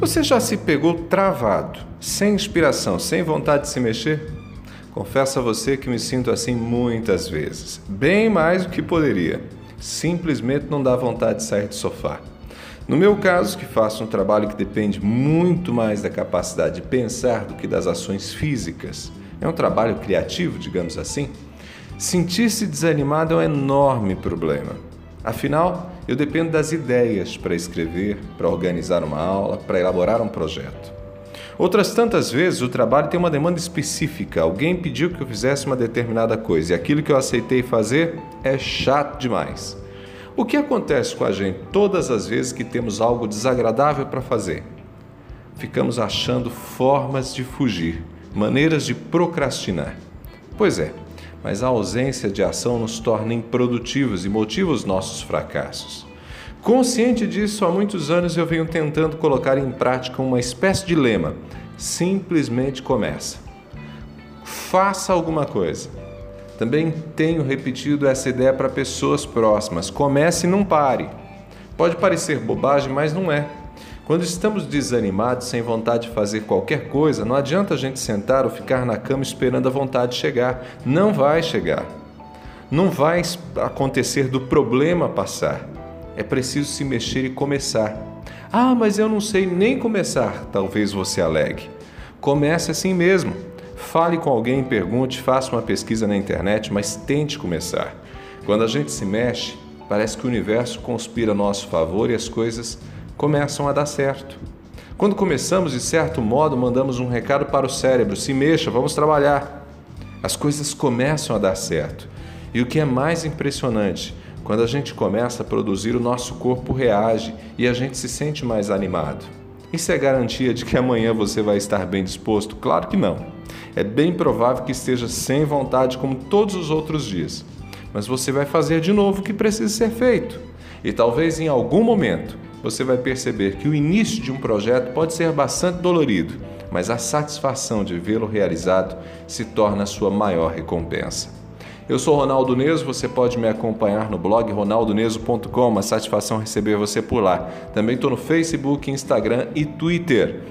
Você já se pegou travado, sem inspiração, sem vontade de se mexer? Confesso a você que me sinto assim muitas vezes, bem mais do que poderia. Simplesmente não dá vontade de sair do sofá. No meu caso, que faço um trabalho que depende muito mais da capacidade de pensar do que das ações físicas, é um trabalho criativo, digamos assim, sentir-se desanimado é um enorme problema. Afinal, eu dependo das ideias para escrever, para organizar uma aula, para elaborar um projeto. Outras tantas vezes o trabalho tem uma demanda específica. Alguém pediu que eu fizesse uma determinada coisa e aquilo que eu aceitei fazer é chato demais. O que acontece com a gente todas as vezes que temos algo desagradável para fazer? Ficamos achando formas de fugir, maneiras de procrastinar. Pois é, mas a ausência de ação nos torna improdutivos e motiva os nossos fracassos. Consciente disso, há muitos anos eu venho tentando colocar em prática uma espécie de lema: simplesmente começa. Faça alguma coisa. Também tenho repetido essa ideia para pessoas próximas: comece e não pare. Pode parecer bobagem, mas não é. Quando estamos desanimados, sem vontade de fazer qualquer coisa, não adianta a gente sentar ou ficar na cama esperando a vontade chegar. Não vai chegar. Não vai acontecer do problema passar. É preciso se mexer e começar. Ah, mas eu não sei nem começar, talvez você alegue. Comece assim mesmo. Fale com alguém, pergunte, faça uma pesquisa na internet, mas tente começar. Quando a gente se mexe, parece que o universo conspira a nosso favor e as coisas começam a dar certo. Quando começamos, de certo modo, mandamos um recado para o cérebro: se mexa, vamos trabalhar. As coisas começam a dar certo. E o que é mais impressionante, quando a gente começa a produzir, o nosso corpo reage e a gente se sente mais animado. Isso é garantia de que amanhã você vai estar bem disposto? Claro que não. É bem provável que esteja sem vontade como todos os outros dias. Mas você vai fazer de novo o que precisa ser feito. E talvez em algum momento você vai perceber que o início de um projeto pode ser bastante dolorido, mas a satisfação de vê-lo realizado se torna a sua maior recompensa. Eu sou Ronaldo Neso, você pode me acompanhar no blog ronaldoneso.com, uma satisfação receber você por lá. Também estou no Facebook, Instagram e Twitter.